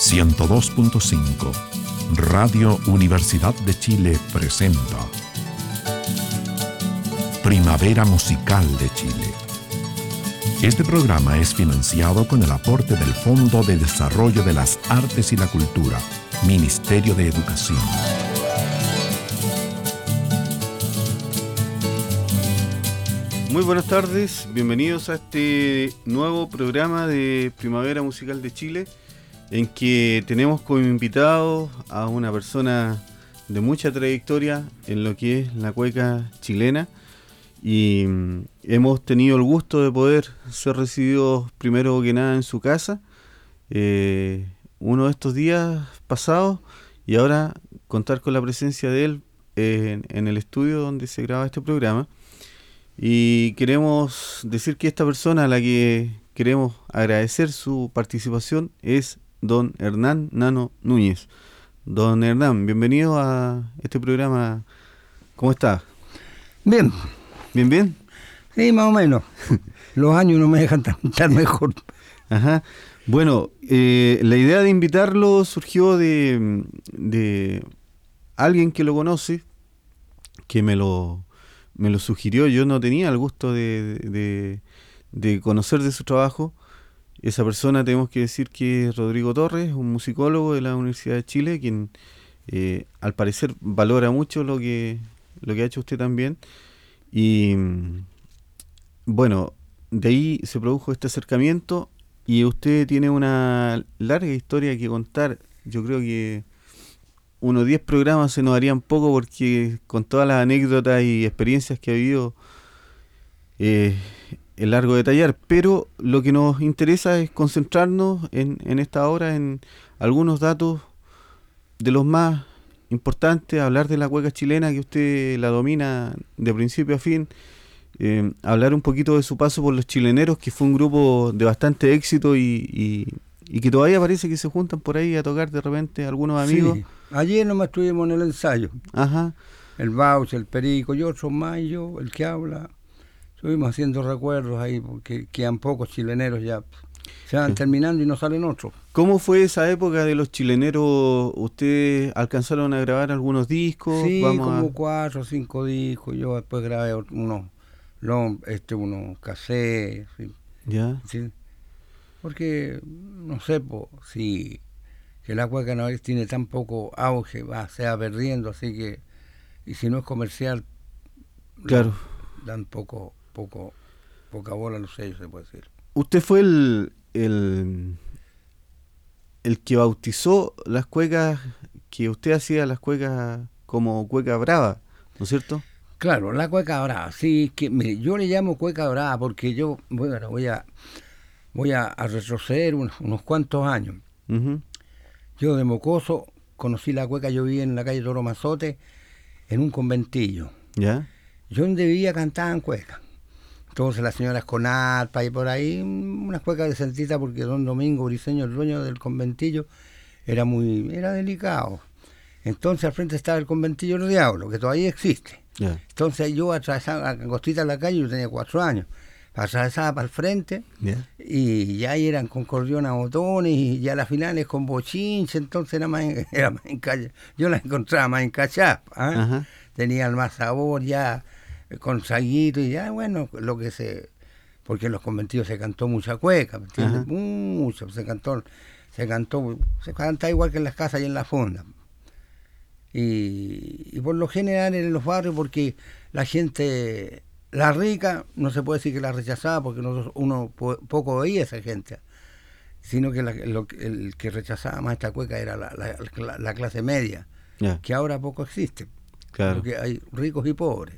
102.5 Radio Universidad de Chile presenta Primavera Musical de Chile. Este programa es financiado con el aporte del Fondo de Desarrollo de las Artes y la Cultura, Ministerio de Educación. Muy buenas tardes, bienvenidos a este nuevo programa de Primavera Musical de Chile, en que tenemos como invitado a una persona de mucha trayectoria en lo que es la cueca chilena y mm, hemos tenido el gusto de poder ser recibidos primero que nada en su casa eh, uno de estos días pasados y ahora contar con la presencia de él eh, en el estudio donde se graba este programa. Y queremos decir que esta persona a la que queremos agradecer su participación es don Hernán Nano Núñez. Don Hernán, bienvenido a este programa. ¿Cómo está? Bien. ¿Bien, bien? Sí, más o menos. Los años no me dejan tan, mejor. Ajá. Bueno, eh, la idea de invitarlo surgió de, de alguien que lo conoce, que me lo me lo sugirió, yo no tenía el gusto de, de, conocer de su trabajo. Esa persona tenemos que decir que es Rodrigo Torres, un musicólogo de la Universidad de Chile, quien eh, al parecer valora mucho lo que, lo que ha hecho usted también. Y bueno, de ahí se produjo este acercamiento y usted tiene una larga historia que contar. Yo creo que unos 10 programas se nos harían poco porque con todas las anécdotas y experiencias que ha habido eh, es largo detallar, pero lo que nos interesa es concentrarnos en, en esta hora en algunos datos de los más importantes, hablar de la cueca chilena que usted la domina de principio a fin, eh, hablar un poquito de su paso por los chileneros, que fue un grupo de bastante éxito y, y, que todavía parece que se juntan por ahí a tocar de repente algunos amigos. Ayer nomás estuvimos en el ensayo. Ajá. El Baus, el Perico y otros más, y yo, el que habla. Estuvimos haciendo recuerdos ahí, porque quedan pocos chileneros ya. Se van terminando y no salen otros. ¿Cómo fue esa época de los chileneros? ¿Ustedes alcanzaron a grabar algunos discos? Sí, como cuatro o cinco discos. Yo después grabé unos, este, unos cassettes. ¿Ya? Sí. Porque, no sé, si que la cueca no tiene tan poco auge, va, se va perdiendo, así que, y si no es comercial, claro. dan poco, poco, poca bola a los sellos, se puede decir. Usted fue el, el, el que bautizó las cuecas, que usted hacía las cuecas como cueca brava, ¿no es cierto? Claro, la cueca brava, sí, que mire, yo le llamo cueca brava porque yo, bueno, voy a, voy a, retroceder unos, cuantos años. Yo de mocoso conocí la cueca, yo vivía en la calle Toro Mazote, en un conventillo. ¿Ya? Yo donde vivía cantaban cueca. Entonces las señoras con arpa y por ahí, una cueca decentita porque don Domingo Briseño, el dueño del conventillo, era muy, era delicado. Entonces al frente estaba el conventillo del diablo, que todavía existe. Entonces yo atravesaba Costita en la calle, yo tenía cuatro años atravesaba para el frente y ya eran con cordión a botones y ya las finales con bochinche, entonces era más, era más yo las encontraba más en ¿ah? tenían más sabor ya eh, con saguito y ya bueno, lo que se, porque en los conventidos se cantó mucha cueca, ¿me entiendes? Mucho, se cantó, se cantó, se canta igual que en las casas y en la fonda. Y, y por lo general en los barrios porque la gente la rica no se puede decir que la rechazaba porque uno poco oía a esa gente, sino que el que rechazaba más esta cueca era la, clase media, que ahora poco existe, claro. porque hay ricos y pobres.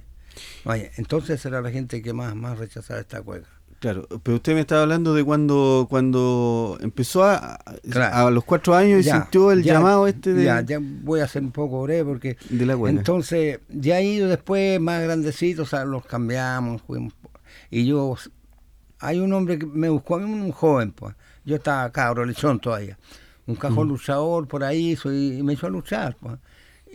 Vaya, entonces era la gente que más, más rechazaba esta cueca. Claro, pero usted me estaba hablando de cuando cuando empezó a, a los cuatro años y sintió el llamado este de... Ya, ya voy a ser un poco breve porque... De la entonces, ya he ido después más grandecitos, o sea, los cambiamos, fuimos, y yo... Hay un hombre que me buscó a mí, un joven, pues. Yo estaba cabro, lechón todavía. Un cajón luchador por ahí, soy, y me echó a luchar, pues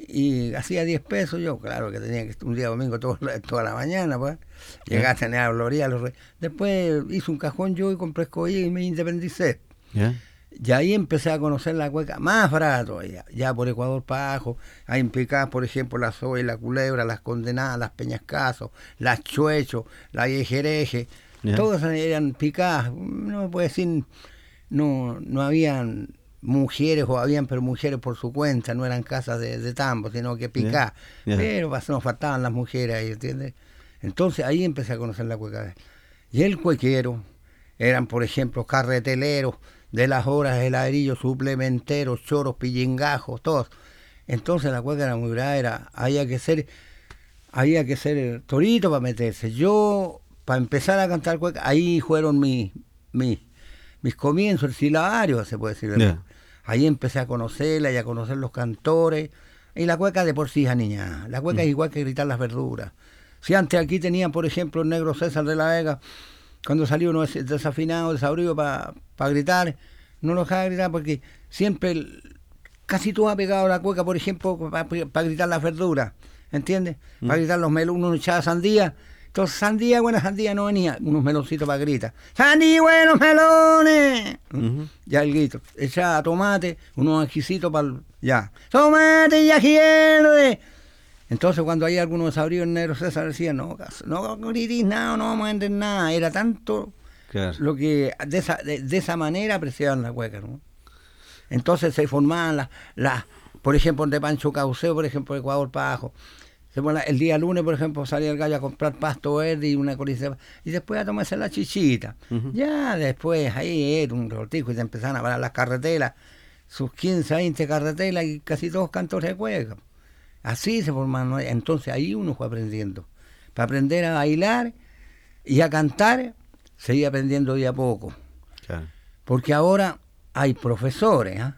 y hacía 10 pesos yo, claro que tenía que un día domingo todo, toda la mañana, pues. Llegué a tener a Gloria. Los Después hice un cajón yo y compré escogí y me independicé. Y ahí empecé a conocer la cueca más brava todavía, ya por Ecuador Pajo, ahí implicadas, por ejemplo, la Zoe, la Culebra, las Condenadas, las Peñascasos, las Chuecho, la Yejereje, Ya. todas eran picadas, no me puede decir, no, no habían mujeres o habían, pero mujeres por su cuenta, no eran casas de, de tambo, sino que picadas, Ya. pero pas- nos faltaban las mujeres ahí, ¿entiendes? Entonces ahí empecé a conocer la cueca. Y el cuequero eran, por ejemplo, carreteleros de las horas, heladerillos, suplementeros, choros, pillingajos, todos. Entonces la cueca era muy brava, era, había que ser, había que ser torito para meterse. Yo, para empezar a cantar cueca, ahí fueron mis, mis, mis comienzos, el silabario, se puede decir. Ahí empecé a conocerla y a conocer los cantores. Y la cueca de por sí es niña. La cueca es igual que gritar las verduras. Si antes aquí tenían, por ejemplo, el negro César de la Vega, cuando salió uno des- desafinado, desabrido para gritar, no lo dejaba gritar porque siempre, el- casi todo ha pegado la cueca, por ejemplo, para gritar las verduras, ¿entiendes? Para gritar los melones, uno echaba sandía, entonces sandía, buena sandía no venía, unos meloncitos para gritar, sandía, buenos melones, Ujú. ya el grito, echaba tomate, unos ajicitos para, ya, tomate y ají verde. Entonces cuando hay algunos desabridos el negro César decía, no, no gritís nada, no vamos a entender nada, era tanto Claro. lo que de esa, de, de esa manera apreciaban la cueca, ¿no? Entonces se formaban las, las por ejemplo, de Pancho Cauceo, por ejemplo, Ecuador Pajo. Se el día lunes, por ejemplo, salía el gallo a comprar pasto verde y una coriza y después a tomarse la chichita. Ya después ahí era un revoltijo y se empezaron a parar las carretelas, sus 15, 20 carretelas y casi todos cantores de cueca. Así se formaron. Entonces ahí uno fue aprendiendo. Para aprender a bailar y a cantar, seguía aprendiendo día a poco. Claro. Porque ahora hay profesores, ¿ah?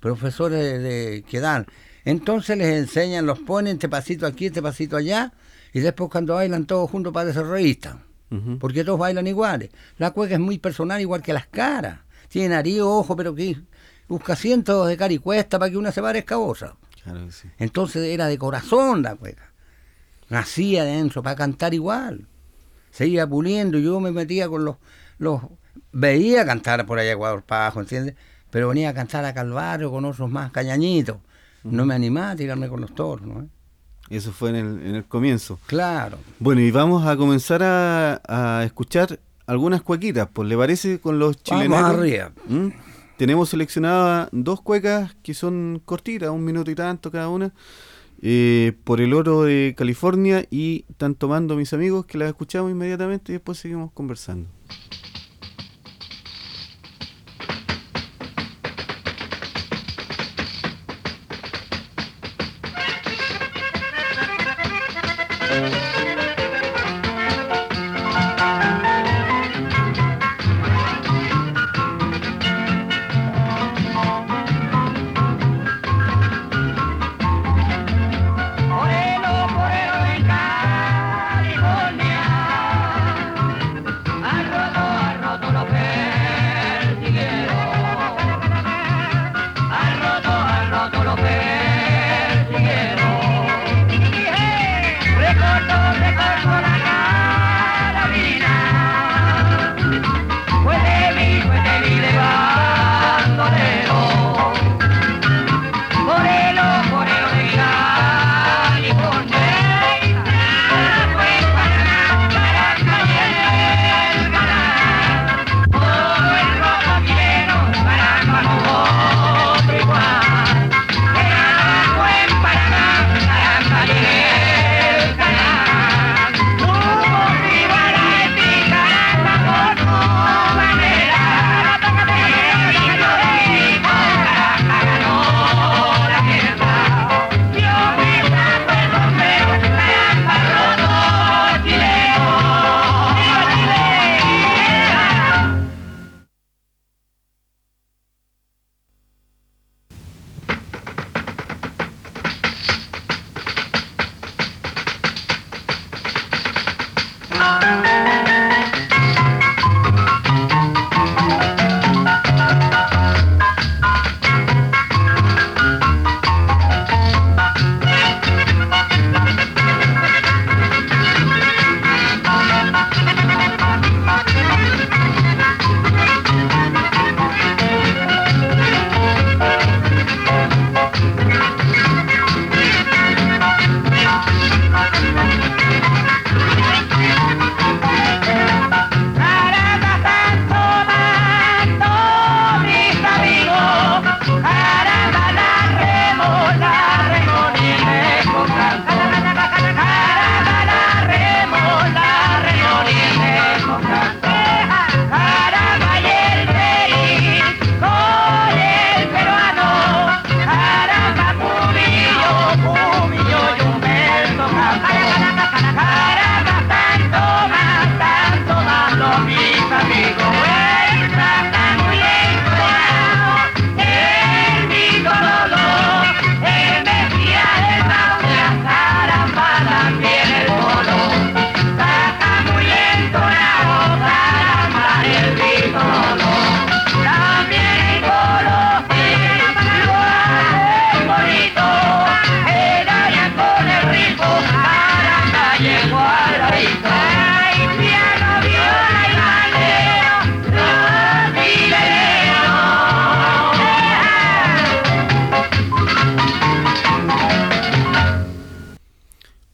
Profesores de, de- que dan. Entonces les enseñan, los ponen este pasito aquí, este pasito allá, y después cuando bailan todos juntos para reístan. Ujú. Porque todos bailan iguales. La cueca es muy personal, igual que las caras. Tiene nariz, ojo, pero que busca cientos de cara y cuesta para que una se parezca a otra. Claro que sí. Entonces era de corazón la cueca. Nacía dentro para cantar igual. Se iba puliendo. Yo me metía con los. los veía cantar por allá Ecuador Pajo, ¿entiendes? Pero venía a cantar a Calvario con otros más cañañitos. No me animaba a tirarme con los toros, ¿no? Eso fue en el, en el comienzo. Claro. Bueno, y vamos a comenzar a, a escuchar algunas cuequitas, pues le parece con los chilenos. Vamos arriba. Tenemos seleccionadas dos cuecas que son cortitas, un minuto y tanto cada una, eh, por el oro de California y están tomando mis amigos que las escuchamos inmediatamente y después seguimos conversando.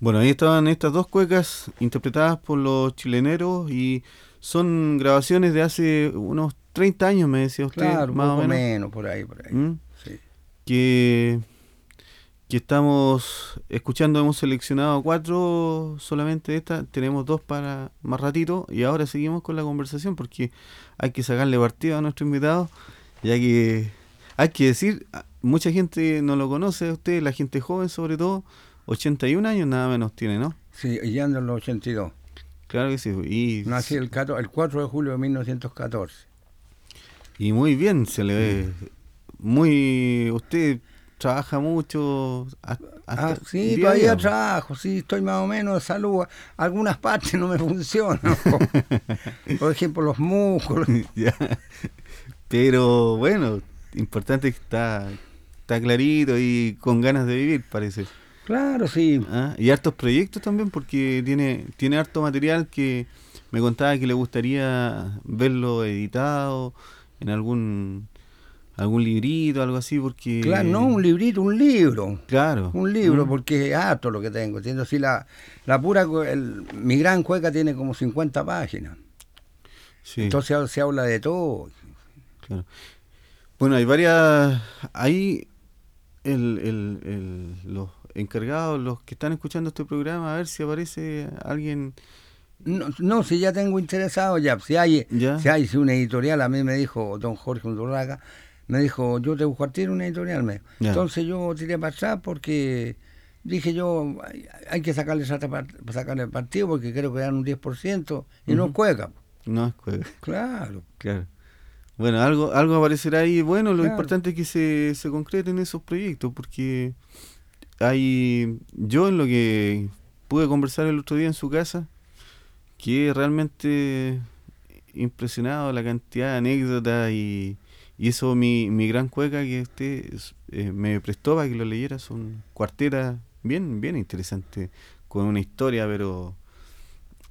Bueno, ahí estaban estas dos cuecas interpretadas por los chileneros y son grabaciones de hace unos 30 años, me decía usted, Claro, más poco o menos. menos, por ahí, por ahí. ¿Mm? Sí. que, que estamos escuchando, hemos seleccionado cuatro solamente de estas, tenemos dos para más ratito y ahora seguimos con la conversación porque hay que sacarle partido a nuestro invitado, ya que hay que decir, a- mucha gente no lo conoce a usted, la gente joven sobre todo, 81 años nada menos tiene, ¿no? Sí, y ando en los 82. Claro que sí, y, Nací el, 14 el 4 de julio de 1914. y muy bien, se le ve muy, usted trabaja mucho. hasta- Ah, sí, día todavía día. trabajo, sí, estoy más o menos de salud. Algunas partes no me funcionan. Por ejemplo, los músculos. Ya. Pero bueno, importante que está, está clarito y con ganas de vivir, parece. Claro, sí. Ah, Y hartos proyectos también, porque tiene, tiene harto material que me contaba que le gustaría verlo editado en algún algún librito, algo así, porque... Claro, no un librito, un libro. Claro. Un libro, Mm, porque es harto lo que tengo. ¿entiendes? Si la, la pura, el- mi gran cueca tiene como 50 páginas. sí, Entonces se habla de todo. claro. Bueno, hay varias... Ahí el, el, el- los encargados, los que están escuchando este programa, a ver si aparece alguien... No, no, si ya tengo interesado ya, si hay, Ya. si hay si una editorial, a mí me dijo don Jorge Undurraga, me dijo, yo te busco a ti una editorial, me. Entonces yo tiré para atrás porque dije yo, hay, que sacarle, sacarle el partido porque creo que dan un 10% y no Ujú. cueca. No es juega. Claro. Claro. Bueno, algo, algo aparecerá ahí. Bueno, lo Claro. importante es que se, se concreten esos proyectos, porque hay. Yo en lo que pude conversar el otro día en su casa, que realmente impresionado la cantidad de anécdotas y, y eso mi, mi gran cueca que usted eh, me prestó para que lo leyera son cuartetas bien, bien interesantes, con una historia, pero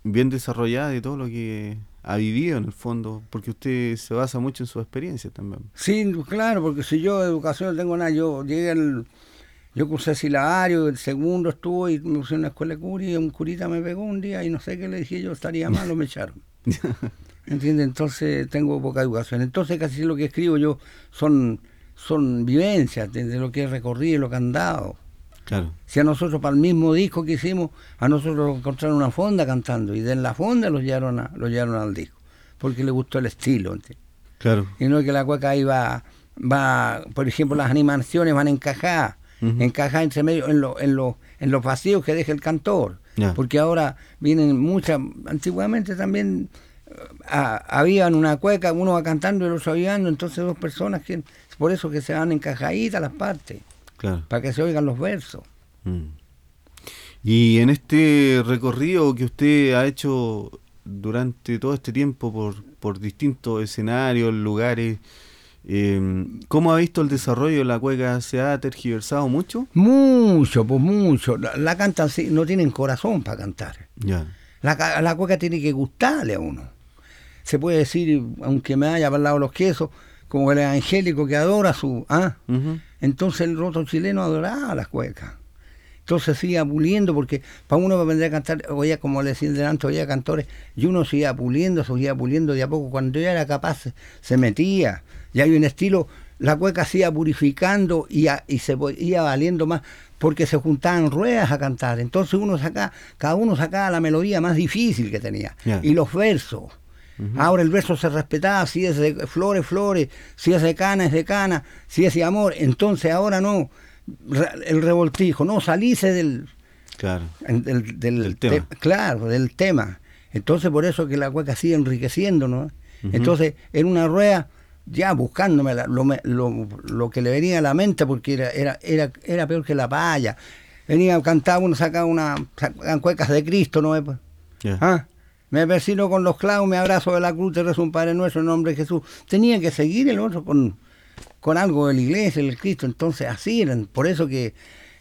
bien desarrollada de todo lo que ha vivido en el fondo, porque usted se basa mucho en su experiencia también. Sí, claro, porque si yo educación no tengo nada, yo llegué al... Yo cursé silabario, el segundo estuvo y me puse en una escuela de cura y un curita me pegó un día y no sé qué le dije yo, estaría mal o me echaron. ¿Entiendes? Entonces tengo poca educación. Entonces casi lo que escribo yo son, son vivencias de, de lo que he recorrido y lo que han dado. Claro, Si a nosotros, para el mismo disco que hicimos, a nosotros nos encontraron una fonda cantando y de la fonda los llevaron, a, los llevaron al disco, porque le gustó el estilo. ¿entiendes? claro. Y no es que la cueca ahí va, va, por ejemplo, las animaciones van encajadas, Ujú. encajadas entre medio en, lo- en, los en los vacíos que deja el cantor. Porque ahora vienen muchas, antiguamente también eh, habían una cueca, uno va cantando y el otro entonces dos personas que, por eso que se van encajaditas las partes, Claro. para que se oigan los versos. Mm. Y en este recorrido que usted ha hecho durante todo este tiempo por, por distintos escenarios, lugares, eh, ¿cómo ha visto el desarrollo de la cueca? ¿Se ha tergiversado mucho? Mucho, pues mucho. La, la cantan, no tienen corazón para cantar. Ya. La, ca- la cueca tiene que gustarle a uno. Se puede decir, aunque me haya hablado los quesos, como el evangélico que adora su... ¿ah? Entonces el roto chileno adoraba las cuecas. Entonces iba puliendo, porque para uno aprender a cantar, oía como le decía delante, oía cantores, y uno iba puliendo, se iba puliendo de a poco. Cuando ya era capaz, se, metía. Y hay un estilo, la cueca se iba purificando y, a- y se iba valiendo más, porque se juntaban ruedas a cantar. Entonces uno sacaba, cada uno sacaba la melodía más difícil que tenía. Y los versos. Ahora el verso se respetaba, si es de flores, flores, si es de cana, es de cana, si es de amor. Entonces ahora no, el revoltijo, no, salíse del, Claro. del, del Del tema. te- claro, del tema. Entonces por eso que la cueca sigue enriqueciendo, ¿no? Entonces en una rueda, ya buscándome la- lo, lo, lo que le venía a la mente, porque era, era, era, era peor que la paya. Venía, cantaba uno, sacaba una, sacaban cuecas de Cristo, ¿no? Ya. Ah, me persino con los clavos, me abrazo de la cruz, te rezo un Padre nuestro en nombre de Jesús. Tenía que seguir el otro con, con algo de la iglesia, el Cristo. Entonces así eran, por eso que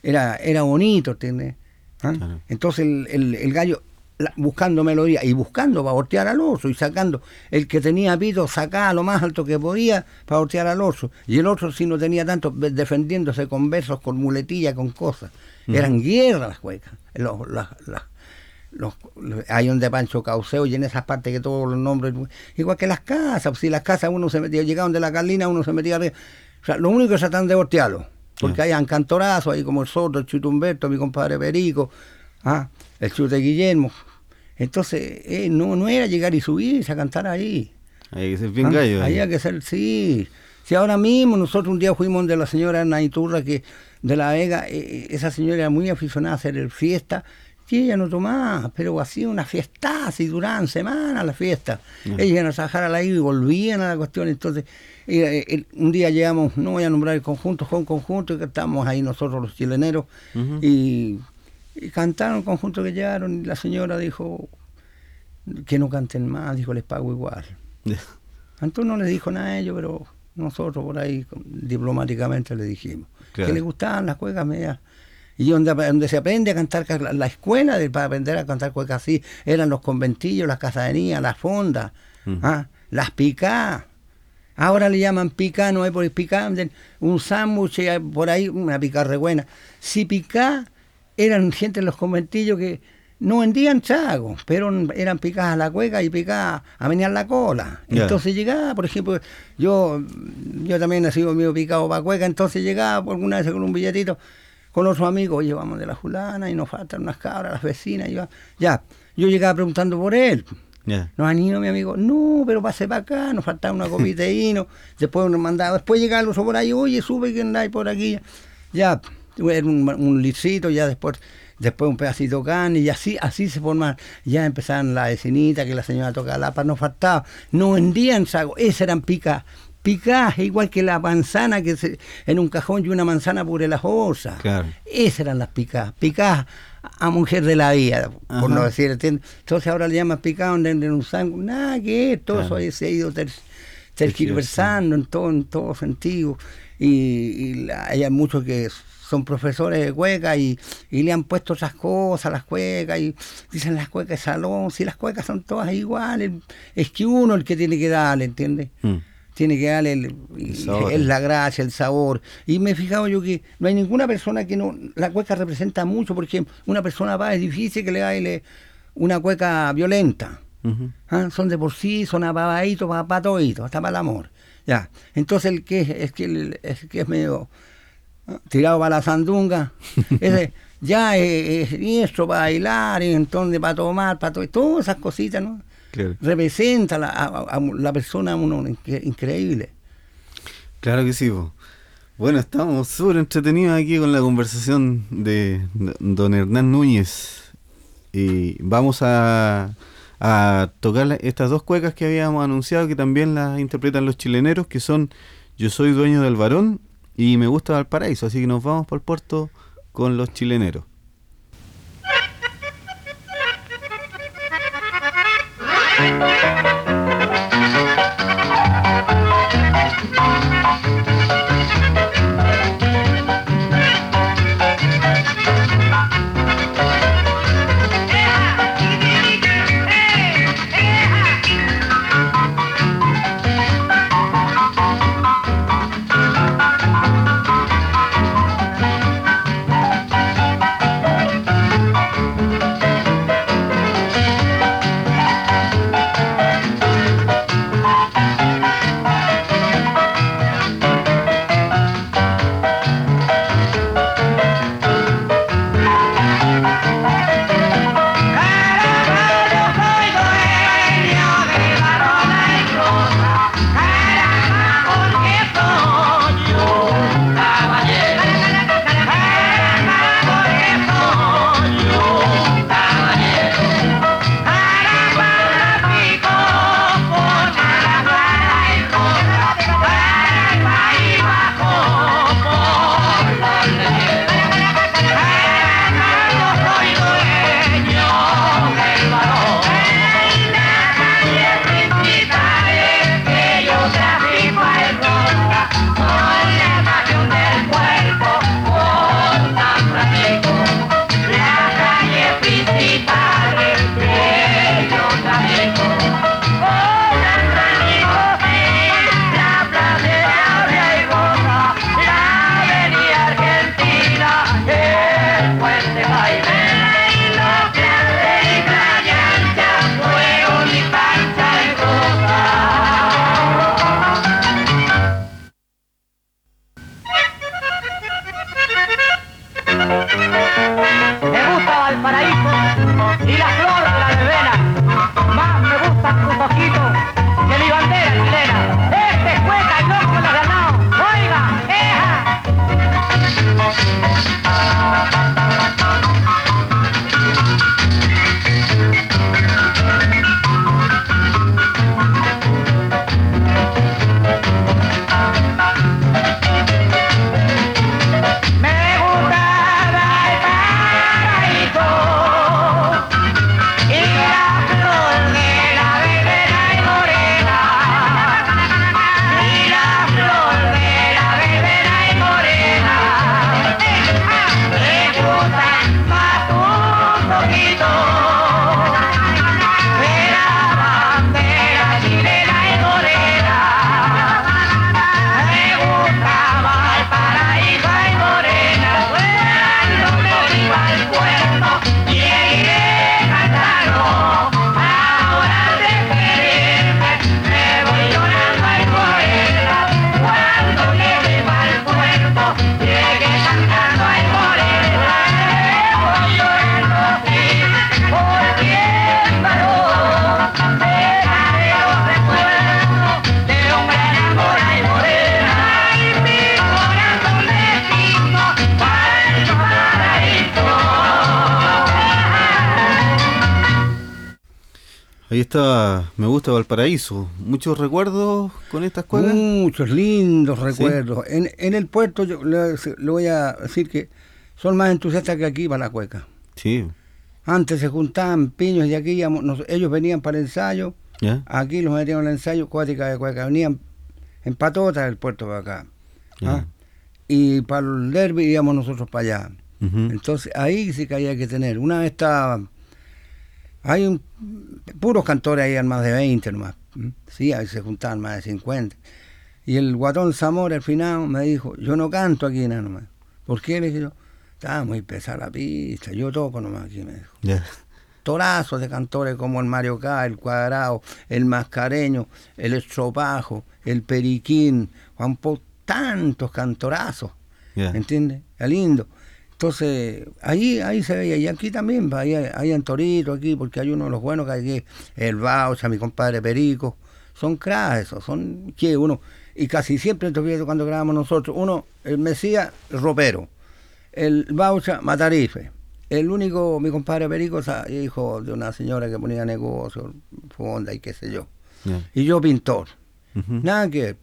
era, era bonito, ¿entiendes? ¿Ah? Claro. Entonces el, el- el gallo la- buscando melodía y buscando para voltear al oso y sacando. El que tenía pito sacaba lo más alto que podía para voltear al oso. Y el otro, si no tenía tanto, defendiéndose con versos, con muletillas, con cosas. Eran guerras las cuecas. Los, las- las- los, los- hay un de Pancho Cauceo y en esas partes que todos los nombres, igual que las casas, si las casas uno se metía, llegaban de la Carlina, uno se metía arriba. O sea, lo único que tratan de voltearlo, porque hay cantorazos, ahí como el Soto, el Chuto Humberto, mi compadre Perico, ah, el Chute Guillermo. Entonces, eh, no, no era llegar y subirse a cantar ahí. Hay que ser bien Ah, gallo. ahí. Había que ser, sí. Si ahora mismo nosotros un día fuimos de la señora Naiturra, que de la Vega, eh, eh, esa señora era muy aficionada a hacer el fiesta, y ella no tomaba, pero hacía una fiesta, así duraban semanas la fiesta. Ellos iban a trabajar a la isla y volvían a la cuestión. Entonces, eh, eh, un día llegamos, no voy a nombrar el conjunto, fue un conjunto y estábamos ahí nosotros los chileneros, y, y cantaron el conjunto que llegaron, y la señora dijo que no canten más, dijo, les pago igual. Antonio no le dijo nada a ellos, pero nosotros por ahí diplomáticamente le dijimos Claro. que le gustaban las cuecas medias. Y donde, donde se aprende a cantar, ca- la, la escuela de, para aprender a cantar cuecas así, eran los conventillos, las casaderías, las fondas, Ujú. ah, las picá. Ahora le llaman picá, no es por picá, un sándwich por ahí, una picá re buena. Si picá, eran gente en los conventillos que no vendían chagos, pero eran picadas a la cueca y picadas a venir la cola. Entonces llegaba, por ejemplo, yo yo también he sido medio picado para cueca, entonces llegaba por alguna vez con un billetito con otros amigos, oye, vamos de la fulana y nos faltan unas cabras, las vecinas, y va- ya. Yo llegaba preguntando por él. Ya. No han ido, mi amigo. No, pero pase para acá, nos faltaba una copita de vino. Después nos mandaba, después llegaba el oso por ahí, oye, sube que andáis por aquí. Ya, era un, un licito, ya después después un pedacito de carne, y así así se forman. Ya empezaban la vecinita, que la señora tocaba la paz, no faltaba. No vendían sago, esas eran picas. Picas, igual que la manzana que se, en un cajón y una manzana por la hosa. Claro. Esas eran las picas. Picas a mujer de la vida, por no decir. Entonces ahora le llaman picado en, un sangue. Nada que es, todo Claro. eso se ha ido ter- tergiversando en todo, en todo sentido. Y, y la- hay muchos que son profesores de cueca y, y le han puesto otras cosas a las cuecas y dicen las cuecas de salón, si las cuecas son todas iguales, es que uno el que tiene que darle, ¿entiendes? Mm. Tiene que darle el, la gracia, el sabor. Y me he fijado yo que no hay ninguna persona que no. La cueca representa mucho, por ejemplo, una persona va, es difícil que le baile una cueca violenta. ¿ah? Son de por sí, son para todito, hasta para el amor. Ya. Entonces el que es, es que el, es que es medio ¿ah? tirado para la sandunga, ese ya es, es diestro para bailar, y entonces para tomar, para todo, todas esas cositas, ¿no? Claro. Representa la- a, a- a la persona uno incre- increíble. Claro que sí. po. Bueno, estamos súper entretenidos aquí con la conversación de don Hernán Núñez. Y vamos a, a tocar estas dos cuecas que habíamos anunciado, que también las interpretan los chileneros, que son Yo soy dueño del varón y Me gusta Valparaíso. Así que nos vamos por el puerto con los chileneros. Thank you. Ahí está, me gusta Valparaíso. ¿Muchos recuerdos con estas cuecas? Muchos lindos recuerdos. En, en el puerto yo le, le voy a decir que son más entusiastas que aquí para la cueca. Sí, Antes se juntaban piños y aquí íbamos- nos- ellos venían para el ensayo, ya, aquí los metíamos en el ensayo, cuática de cueca, venían en patota del puerto para acá. ¿ah? Y para el derby íbamos nosotros para allá. Entonces ahí sí que había que tener. Una vez estaba. Hay un, puros cantores ahí, más de 20 nomás. Sí, ahí se juntaban más de 50. Y el guatón Zamora, al final, me dijo: Yo no canto aquí nada nomás. ¿Por qué? Le dije yo: Estaba muy pesada la pista, yo toco nomás aquí, me dijo. Ya. Torazos de cantores como el Mario K, el Cuadrado, el Mascareño, el Estropajo, el Periquín, Juan Po, tantos cantorazos. Ya. ¿entiendes? Es lindo. Entonces, ahí, ahí se veía, y aquí también, ahí, ahí en Torito, aquí, porque hay uno de los buenos que hay aquí, el Baucha, mi compadre Perico, son cracks esos, son, que uno, y casi siempre entonces, cuando grabamos nosotros, uno, el Mesías, ropero, el Baucha, matarife, el único, mi compadre Perico, hijo de una señora que ponía negocio, fonda y qué sé yo, y yo pintor. Nada que.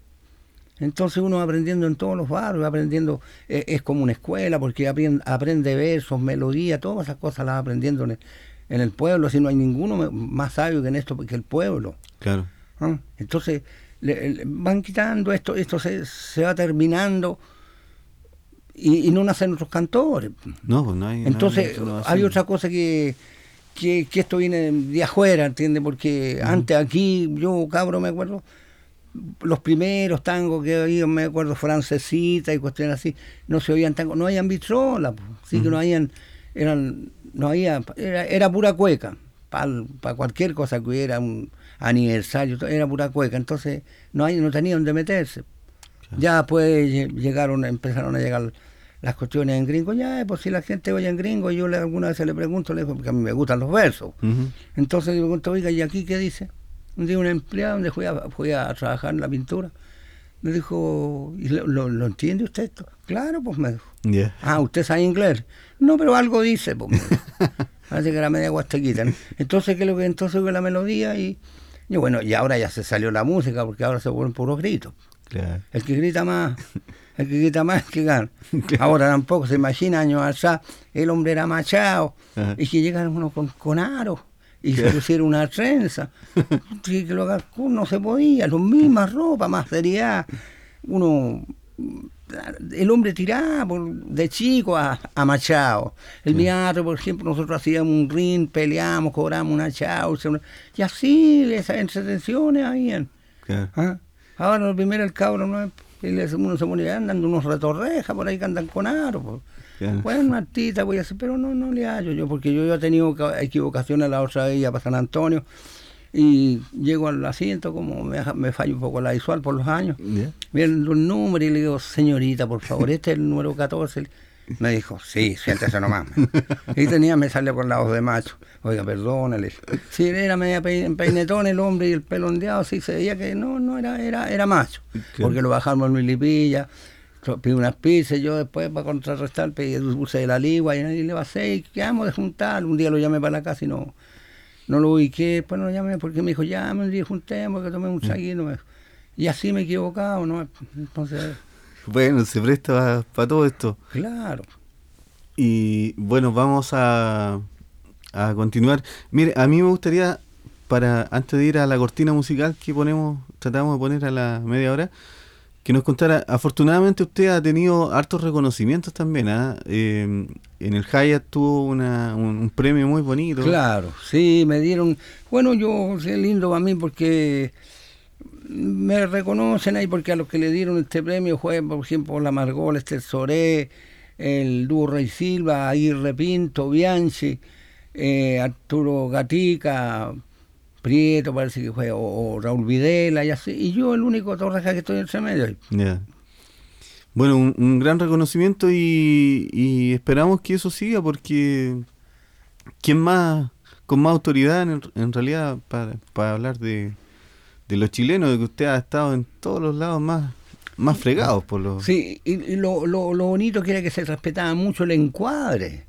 Entonces uno va aprendiendo en todos los barrios, va aprendiendo, eh, es como una escuela, porque aprende, aprende versos, melodías, todas esas cosas las va aprendiendo en el, en el pueblo, si no hay ninguno más sabio que en esto que el pueblo. Claro. ¿ah? Entonces le- le- van quitando esto, esto se, se va terminando y, y no nacen otros cantores. No, pues no hay. Entonces, no hay otra cosa que, que, que esto viene de afuera, ¿entiendes? Porque antes aquí, yo cabro me acuerdo, los primeros tangos que había, me acuerdo, francesita y cuestiones así, no se oían tangos, no habían vitrola, pues, sí que no habían, eran, no había, era, era pura cueca, para cualquier cosa que hubiera, un aniversario, era pura cueca, entonces no, hay, no tenían donde meterse. Ya después lle- llegaron, empezaron a llegar las cuestiones en gringo, ya, pues si la gente oye en gringo, yo le, alguna vez le pregunto, le digo, porque a mí me gustan los versos. Entonces le pregunto, oiga, ¿y aquí qué dice? Un día un empleado donde fui a, fui a trabajar en la pintura, me dijo, ¿y lo, lo- lo entiende usted esto? Claro, pues me dijo. Ah, ¿usted sabe inglés? No, pero algo dice, pues. Parece que era media guastequita. ¿no? Entonces, ¿qué es lo que entonces con la melodía? Y, y bueno, y ahora ya se salió la música, porque ahora se ponen puros gritos. Claro. El que grita más, el que grita más, el que gana. Ahora tampoco se imagina años atrás, el hombre era machado Ajá. y que llegaron uno con, con aro y se pusieron una trenza. Que lo no se podía, las mismas ropas, más seriedad. Uno, el hombre tiraba de chico a, a machado. El teatro, por ejemplo, nosotros hacíamos un ring, peleábamos, cobramos una chaucha, y así esas entretenciones habían. Ah, Ahora lo primero el cabro uno se pone andando unos retorrejas por ahí que andan con aro. pues. Claro. Bueno, artista voy a hacer, pero no, no le hallo yo, porque yo ya he tenido ca- equivocaciones la otra vez ya para San Antonio y llego al asiento como me, me falla un poco la visual por los años. Ya. Viendo un número y le digo, señorita, por favor, este es el número 14. Me dijo, sí, siéntese nomás. Y tenía, me sale por la voz de macho. Oiga, perdónale. Sí, era media pein- peinetón el hombre y el pelo ondeado, sí, se veía que no, no era, era, era macho. Porque lo bajamos en Luis Pedí unas pizzas, yo después para contrarrestar pedí dulce de la ligua y nadie le va a hacer, quedamos de juntar. Un día lo llamé para la casa y no, no lo ubiqué, después no lo llamé porque me dijo, llame un día juntemos, que tomé un me dijo. Y así me he equivocado, ¿no? Entonces, Bueno, se presta para todo esto. claro. Y bueno, vamos a, a continuar. Mire, a mí me gustaría, para antes de ir a la cortina musical que ponemos, tratamos de poner a la media hora, que nos contara, afortunadamente usted ha tenido hartos reconocimientos también. Eh, en el Hyatt tuvo una, un, premio muy bonito. Claro, sí, me dieron. Bueno, yo, es lindo para mí porque me reconocen ahí, porque a los que le dieron este premio fue, por ejemplo, la Margol, este Soré, el dúo Rey Silva, Aguirre Pinto, Bianchi, eh, Arturo Gatica, Prieto, parece que fue, o, o Raúl Videla, y así. Y yo, el único torreja que estoy entre medio. Ya. Bueno, un, un gran reconocimiento y, y esperamos que eso siga porque ¿quién más, con más autoridad en, en realidad para, para hablar de, de los chilenos, de que usted ha estado en todos los lados más, más fregados por los... Sí, y, y lo, lo, lo bonito que era que se respetaba mucho el encuadre.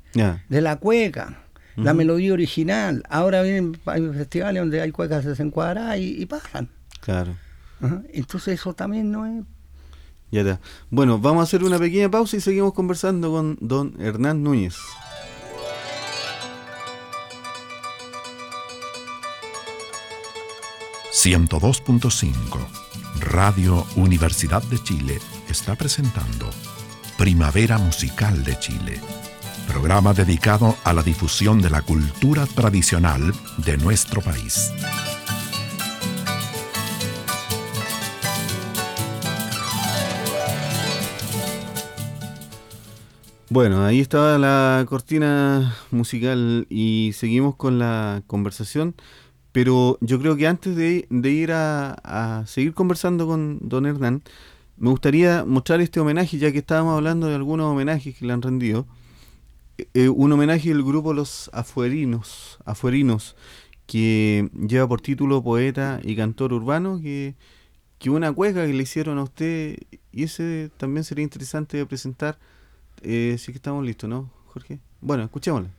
De la cueca. La melodía original. Ahora vienen hay festivales donde hay cuecas desencuadradas y, y pasan. Claro. Ajá. Entonces eso también no es... Ya está. Bueno, vamos a hacer una pequeña pausa y seguimos conversando con don Hernán Núñez. ...102.5... Radio Universidad de Chile está presentando Primavera Musical de Chile, programa dedicado a la difusión de la cultura tradicional de nuestro país. Bueno, ahí estaba la cortina musical y seguimos con la conversación, pero yo creo que antes de, ir a, a seguir conversando con don Hernán, me gustaría mostrar este homenaje, ya que estábamos hablando de algunos homenajes que le han rendido. Eh, eh, un homenaje del grupo Los Afuerinos, Afuerinos, que lleva por título Poeta y Cantor Urbano, que, que una cueca que le hicieron a usted, y ese también sería interesante de presentar. Eh, sí que estamos listos, ¿no, Jorge? Bueno, escuchémosla.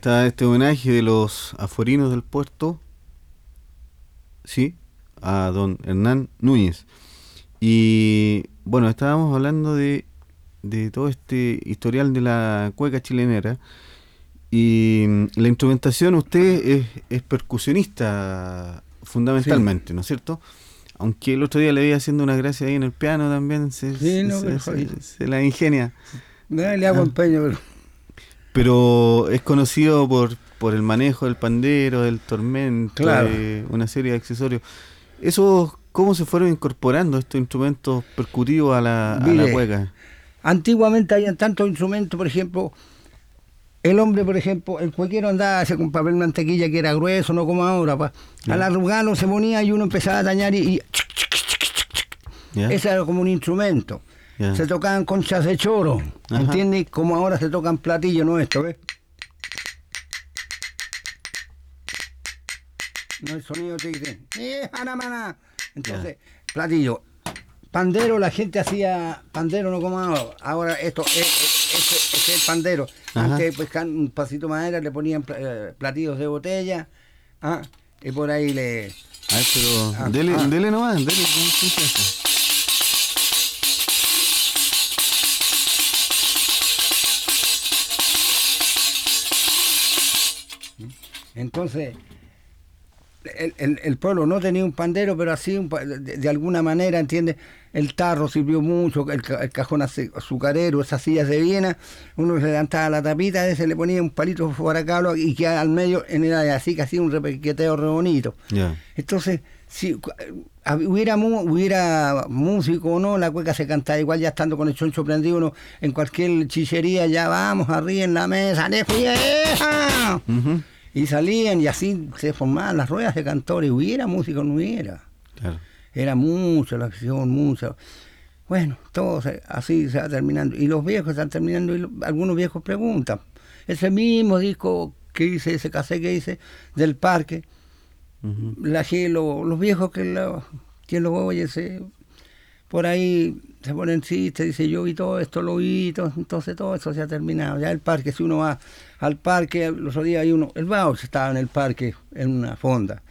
Está este homenaje de los afuerinos del puerto, sí, a don Hernán Núñez. Y bueno, estábamos hablando de, de todo este historial de la cueca chilenera. Y mm, la instrumentación, usted es, es percusionista fundamentalmente, ¿no es cierto? Aunque el otro día le vi haciendo una gracia ahí en el piano también, se, Sí, no, se la ingenia. No, le hago Ah. empeño, pero... Pero es conocido por, por el manejo del pandero, del tormento, Claro. de una serie de accesorios. ¿Eso cómo se fueron incorporando estos instrumentos percutivos a la, a la Mire, cueca? Antiguamente había tantos instrumentos, por ejemplo, el hombre, por ejemplo, el cuequero andaba con papel mantequilla que era grueso, no como ahora. pa. Al arrugarlo se ponía y uno empezaba a dañar y, y ese era como un instrumento. Se tocaban conchas de choro, Ajá. ¿entiendes? Como ahora se tocan platillos nuestros, ¿ves? No el sonido que dice, "Eh, jana, mana". Entonces, platillo. Pandero, la gente hacía pandero, no como ahora. Ahora esto es, es- es- es el pandero. Ajá. Antes, pues, un pasito de madera, le ponían eh, platillos de botella. ah, y por ahí le. A ver, pero Ah, dele, ah. dele nomás, dele con Entonces, el, el- el pueblo no tenía un pandero, pero así un de, de alguna manera, ¿entiendes? El tarro sirvió mucho, el, el cajón azu- azucarero, esas sillas de Viena, uno se levantaba la tapita, ese le ponía un palito por acá y que al medio en era así, que hacía un repequeteo re bonito. Entonces, si hab- hubiera, hubiera músico o no, la cueca se cantaba igual ya estando con el choncho prendido uno en cualquier chichería, ya vamos arriba en la mesa, de fiesta. Ujú, Y salían y así se formaban las ruedas de cantores, hubiera músico o no hubiera. Claro. Era mucho la acción, mucho. Bueno, todo se- así se va terminando. Y los viejos están terminando, y lo- algunos viejos preguntan. Ese mismo disco que hice, ese cassette que hice del parque, la gente, lo- los viejos que lo, lo oye, se, por ahí se ponen chistes, dice yo vi todo esto, lo vi, todo, entonces todo eso se ha terminado. Ya el parque, si uno va al parque, los otros días hay uno, el Baus estaba en el parque, en una fonda.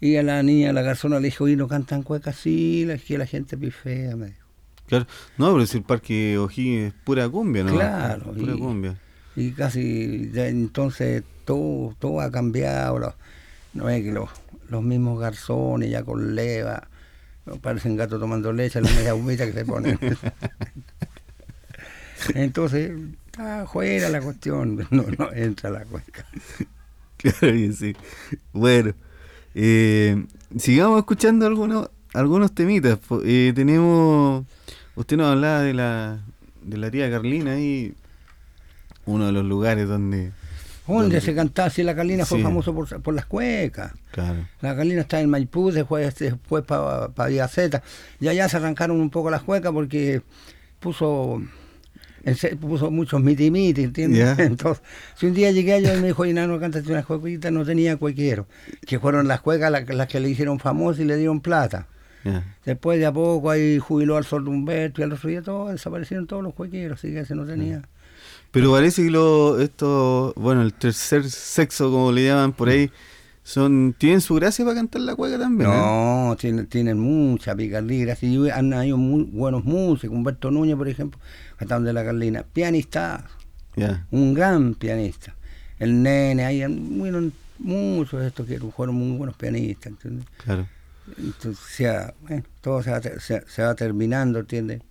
Y a la niña, a la garzona, le dijo, y no cantan cuecas, sí, la, que la gente pifea, me dijo. Claro. No, pero si el parque O'Higgins es pura cumbia, ¿no? Claro, Pura y- cumbia. Y casi, ya entonces, todo, todo ha cambiado, los- no es que los, los mismos garzones ya con leva, parecen gatos tomando leche, la media humita que se ponen. entonces, está fuera la cuestión, no, no entra la cueca. Claro que sí. Bueno, eh, sigamos escuchando algunos algunos temitas. Eh, tenemos, usted nos hablaba de la de la tía Carlina ahí, uno de los lugares donde, ¿Dónde se cantaba? Si la Carlina fue Sí. famoso por, por las cuecas. claro, La Carlina está en Maipú, después, después para pa Villa Zeta. Y allá se arrancaron un poco las cuecas porque puso puso muchos miti miti, ¿entiendes? Entonces, si un día llegué allá y me dijo, y no, cántate unas cuequitas, no tenía cuequero. Que fueron las cuecas las, las que le hicieron famosa y le dieron plata. Después de a poco ahí jubiló al sol Humberto y al otro día todo, desaparecieron todos los cuequeros, así que ese no tenía. Pero parece que lo, esto, bueno, el tercer sexo, como le llaman por ahí, son tienen su gracia para cantar la cueca también. ¿eh? No, tienen, tienen mucha picardía. gracias. Y han habido muy buenos músicos. Humberto Núñez, por ejemplo, cantando de la Carlina. Pianista, un gran pianista. El nene, ahí bueno, muchos de estos que fueron muy buenos pianistas. ¿entiendes? claro. Entonces, o sea, bueno, todo se va, se, se va terminando, ¿entiendes?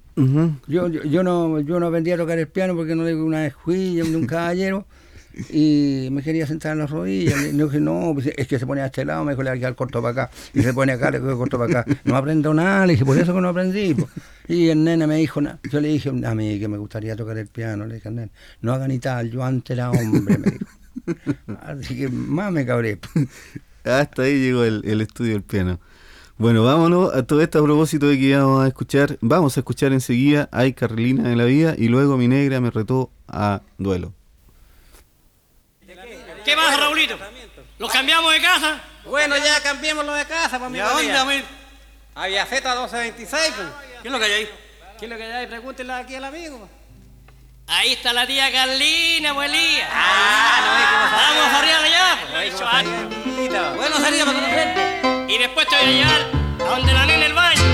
Yo, yo, yo no yo no aprendí a tocar el piano porque no le una fui de un caballero y me quería sentar en las rodillas. Le dije, no, pues, es que se pone a este lado, me dijo, le voy a corto para acá. Y se pone acá, le quedo corto para acá. No aprendo nada, le dije, por eso que no aprendí. po". Y el nene me dijo, na- yo le dije a mí que me gustaría tocar el piano. Le dije al nene, no haga ni tal, yo antes era hombre, me dijo. Así que más me cabré. Hasta ahí llegó el, el estudio del piano. Bueno, vámonos a todo esto a propósito de que vamos a escuchar, vamos a escuchar enseguida Ay Carlina de la vida y luego mi negra me retó a duelo. ¿Qué pasa, Raulito? ¿Los cambiamos de casa? Bueno, ya cambiémoslo de casa, pues, mi ¿Y a dónde, amigo? A Villaceta 1226, pues. ¿Qué es lo que hay ahí? ¿Qué es lo que hay? Pregúntenle aquí al amigo. Ahí está la tía Carlina, pues Elías. Ah, no. Vamos a pues. Antes. salidita. Bueno, salida para conocer. Y después te voy a llevar a donde la nena el baño.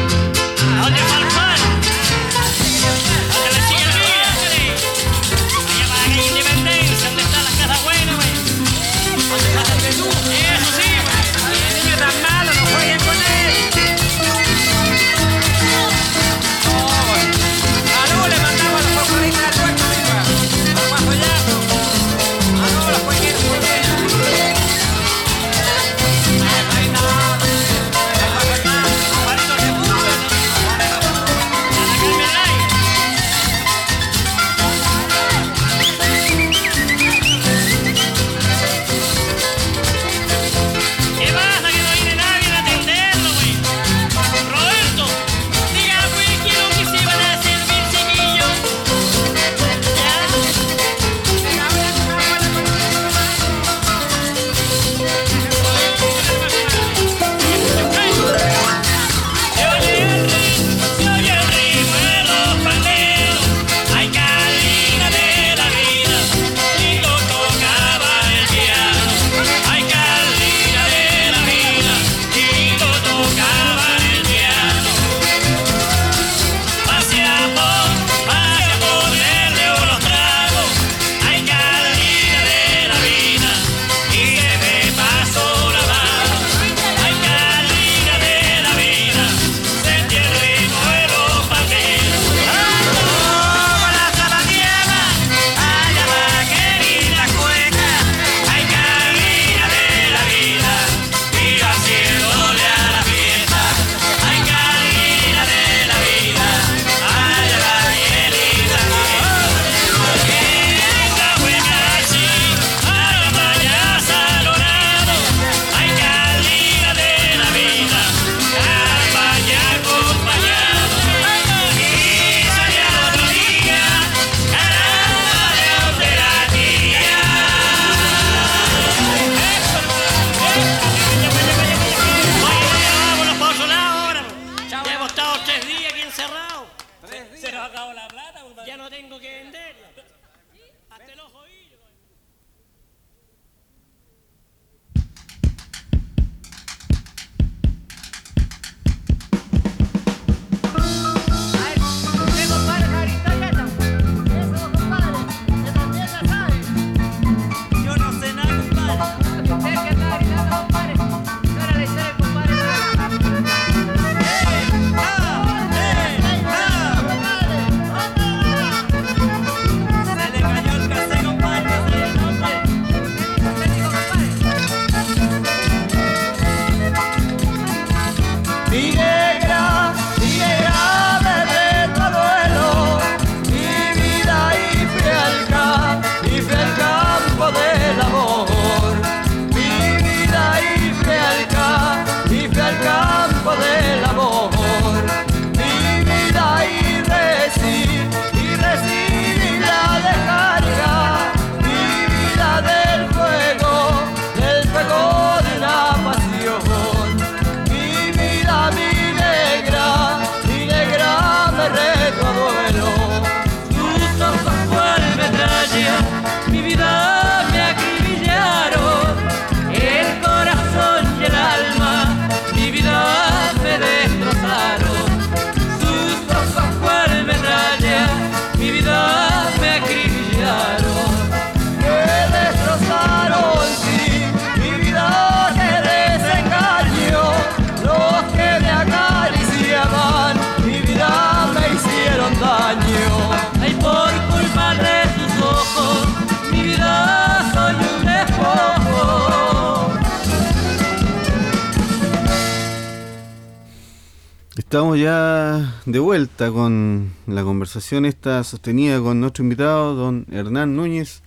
Estamos ya de vuelta con la conversación esta sostenida con nuestro invitado, don Hernán Núñez,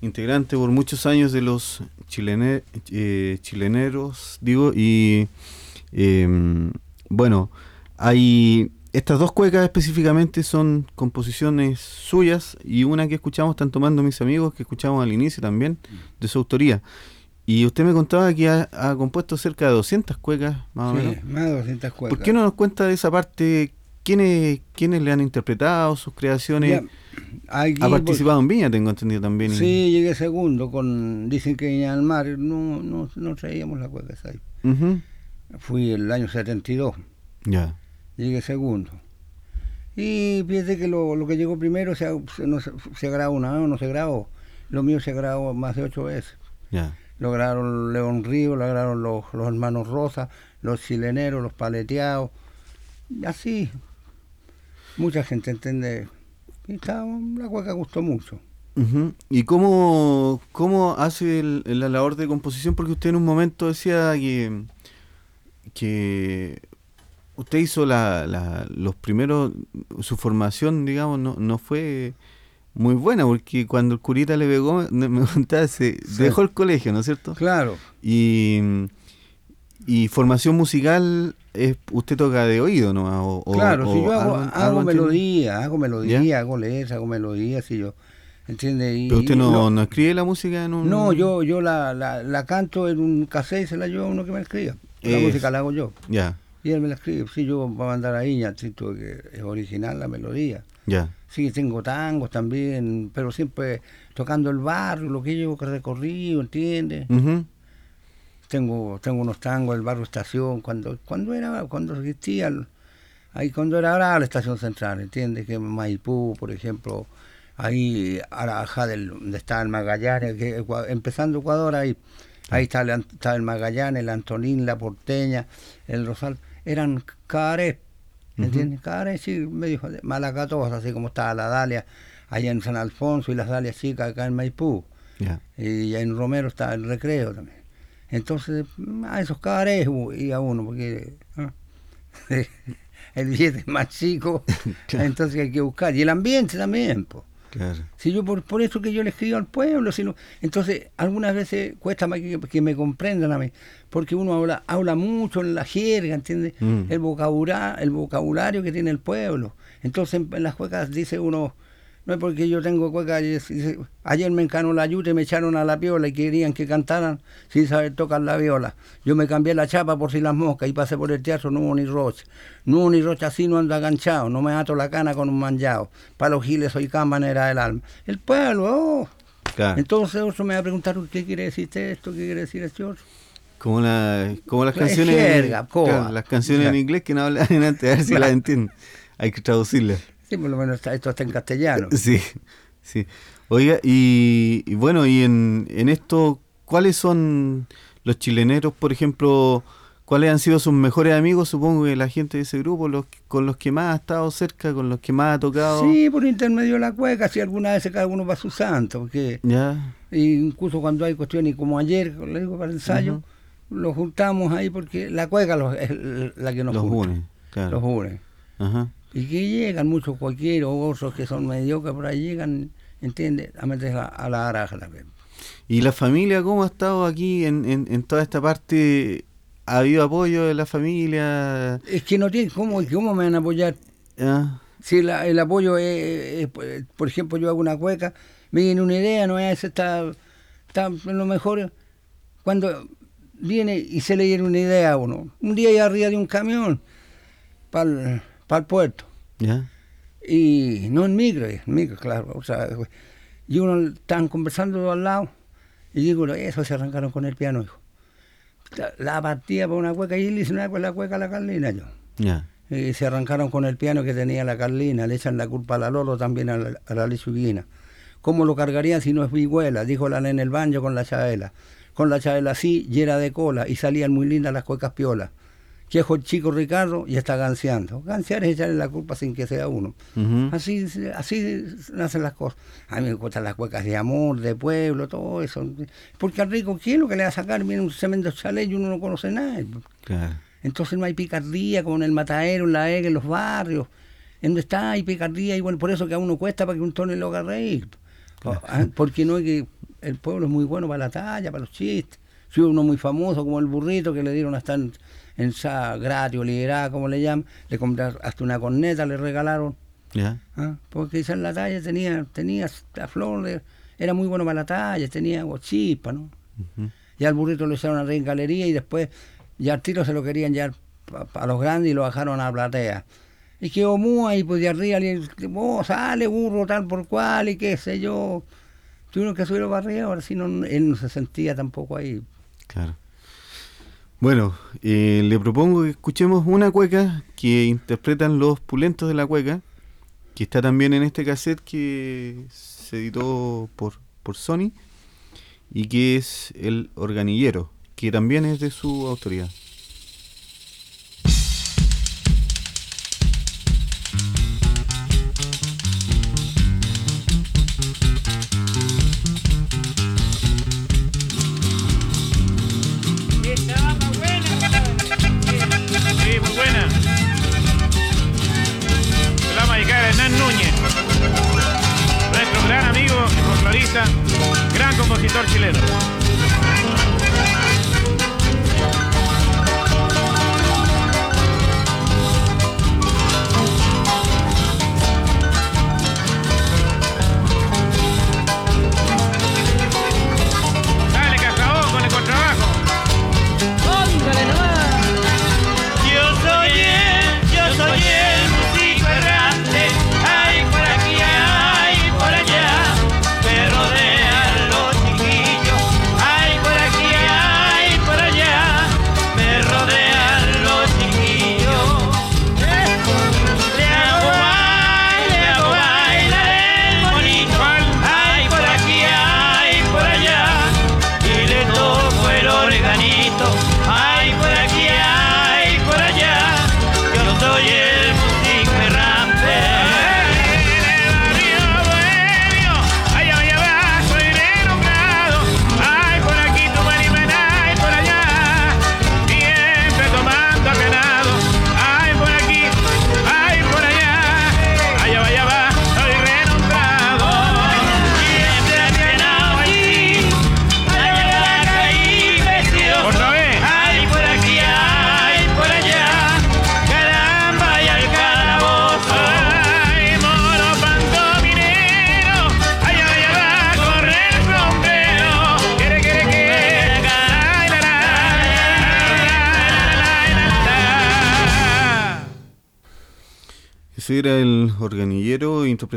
integrante por muchos años de los chilene- eh, chileneros, digo, y eh, bueno, hay estas dos cuecas específicamente son composiciones suyas y una que escuchamos, están tomando mis amigos, que escuchamos al inicio también, de su autoría. Y usted me contaba que ha, ha compuesto cerca de 200 cuecas, más o menos. Sí, más de 200 cuecas. ¿Por qué no nos cuenta de esa parte? ¿Quiénes, quiénes le han interpretado sus creaciones? Ya, aquí, ha participado en Viña, tengo entendido también. Sí, llegué segundo con Dicen que Viña del Mar. No, no, no traíamos la cueca esa ahí. Ujú, Fui el año 72. Ya. llegué segundo. Y fíjate que lo, lo que llegó primero se, se, no, se grabó una vez o no se grabó. Lo mío se grabó más de ocho veces. Ya. Lo grabaron León Río, lo grabaron los, los hermanos Rosa, los chileneros, los paleteados. Y así. Mucha gente entiende. Y está, la cueca gustó mucho. ¿Y cómo, cómo hace el- la labor de composición? Porque usted en un momento decía que, que usted hizo la, la- los primeros, su formación, digamos, no, no fue muy buena, porque cuando el curita le pegó, me contaba, se Sí. dejó el colegio, ¿no es cierto? Claro. Y, y formación musical, es, usted toca de oído, ¿no? O, claro, o si yo hago, algo- hago entiende. melodía, hago melodía, hago letras, hago melodía, si yo. ¿Entiendes? Y- Pero usted no, no escribe la música en un... No, yo, yo la, la, la canto en un cassette y se la llevo a uno que me escriba. La Es- música la hago yo. Ya, Y él me la escribe. Sí, yo voy a mandar ahí, ya que es original la melodía. ya. Sí, tengo tangos también, pero siempre tocando el barrio, lo que yo he recorrido, ¿entiendes? Ujú. Tengo, tengo unos tangos del barrio Estación, cuando, cuando era, cuando existía, ahí cuando era ahora la Estación Central, ¿entiendes? Que Maipú, por ejemplo, ahí, Arajá, del, donde está el Magallanes, que, empezando Ecuador, ahí, ahí está el, está el Magallanes, el Antonín, la Porteña, el Rosal, eran cabarets, ¿entiendes? Cabarets, sí, medio malacatosos, así como estaba la Dalia, allá en San Alfonso y las Dalias chicas acá en Maipú Ya. y en Romero está el recreo también. Entonces, a esos cabarets iba uno, porque el billete es más chico, Claro. entonces hay que buscar. Y el ambiente también, po. Claro. Si yo por, por eso que yo le escribo al pueblo, sino, entonces algunas veces cuesta más que, que me comprendan a mí, porque uno habla, habla mucho en la jerga, ¿entiendes? Mm. El vocabulario, el vocabulario que tiene el pueblo. Entonces en, en las cuecas dice uno, no es porque yo tengo cueca, ayer me encanó la yuta y me echaron a la viola y querían que cantaran sin saber tocar la viola. Yo me cambié la chapa por si las moscas y pasé por el teatro, no hubo ni rocha. No hubo ni rocha así, no ando aganchado, no me ato la cana con un manjao. Para los giles soy cámara del alma. El pueblo, oh. Claro. Entonces otro me va a preguntar, ¿qué quiere decir esto? ¿Qué quiere decir este otro? Como, la, como las La canciones, jerga, claro, las canciones en inglés que no hablan antes, a ver si las entienden. Hay que traducirlas. Sí, por lo menos está- esto está en castellano. Sí, sí. Oiga, y, y bueno, y en, en esto, ¿cuáles son los chileneros, por ejemplo, cuáles han sido sus mejores amigos, supongo que la gente de ese grupo, los con los que más ha estado cerca, con los que más ha tocado? Sí, por intermedio de la cueca, si alguna vez cada uno va a su santo, porque Ya, incluso cuando hay cuestiones como ayer, le digo para el ensayo, los juntamos ahí porque la cueca los- es la que nos los junta, une, claro. los une. Ajá. Y que llegan muchos cualquiera, o otros que son mediocres por ahí, llegan, ¿entiendes? A meter a, a la araja también. ¿Y la familia cómo ha estado aquí en, en, en toda esta parte? ¿Ha habido apoyo de la familia? Es que no tienen, ¿cómo, cómo me van a apoyar? Ah, Si la- el apoyo es, es, por ejemplo, yo hago una cueca, me viene una idea, no es, está, está lo mejor cuando viene y se le viene una idea a uno. Un día ya arriba de un camión para el puerto. ¿Ya? Y no en micro, en micro, claro. O sea, y uno están conversando al lado y digo, eso se arrancaron con el piano, hijo. La- La partida para una cueca y él hizo una con la cueca a la Carlina yo. Ya. Y se arrancaron con el piano que tenía la Carlina, le echan la culpa a la Lolo, también a la, a la Lechuguina. ¿Cómo lo cargarían si no es vihuela? Dijo la en el baño con la chaela. Con la chaela así, era de cola, y salían muy lindas las cuecas piolas. Quejo el chico Ricardo y está ganseando. Gansear es echarle la culpa sin que sea uno. Ujú. Así, así nacen las cosas. A mí me gustan las cuecas de amor, de pueblo, todo eso. Porque al rico, ¿quién es lo que le va a sacar? Viene un cemento chalet y uno no conoce nada. Claro. Entonces no hay picardía como en el matadero, en la EGA, en los barrios. En donde está hay picardía bueno, por eso que a uno cuesta para que un tono lo haga reír. Ah, Porque no es que el pueblo es muy bueno para la talla, para los chistes. Si uno muy famoso como el burrito que le dieron hasta en, en sa gratis o liberada, como le llaman, le compraron hasta una corneta, le regalaron. ¿Ya? ¿ah? Porque quizás la talla tenía, tenía la flor, era muy bueno para la talla, tenía chispa, ¿no? Ya al burrito lo hicieron a en galería y después ya al tiro se lo querían llevar a los grandes y lo bajaron a la platea. Y quedó muy ahí, pues de arriba, le oh, sale burro tal por cual y qué sé yo. Tuvieron que subirlo para arriba, ahora si no, él no se sentía tampoco ahí. Claro. Bueno, eh, le propongo que escuchemos una cueca que interpretan los pulentos de la cueca, que está también en este cassette que se editó por, por Sony y que es El Organillero, que también es de su autoría.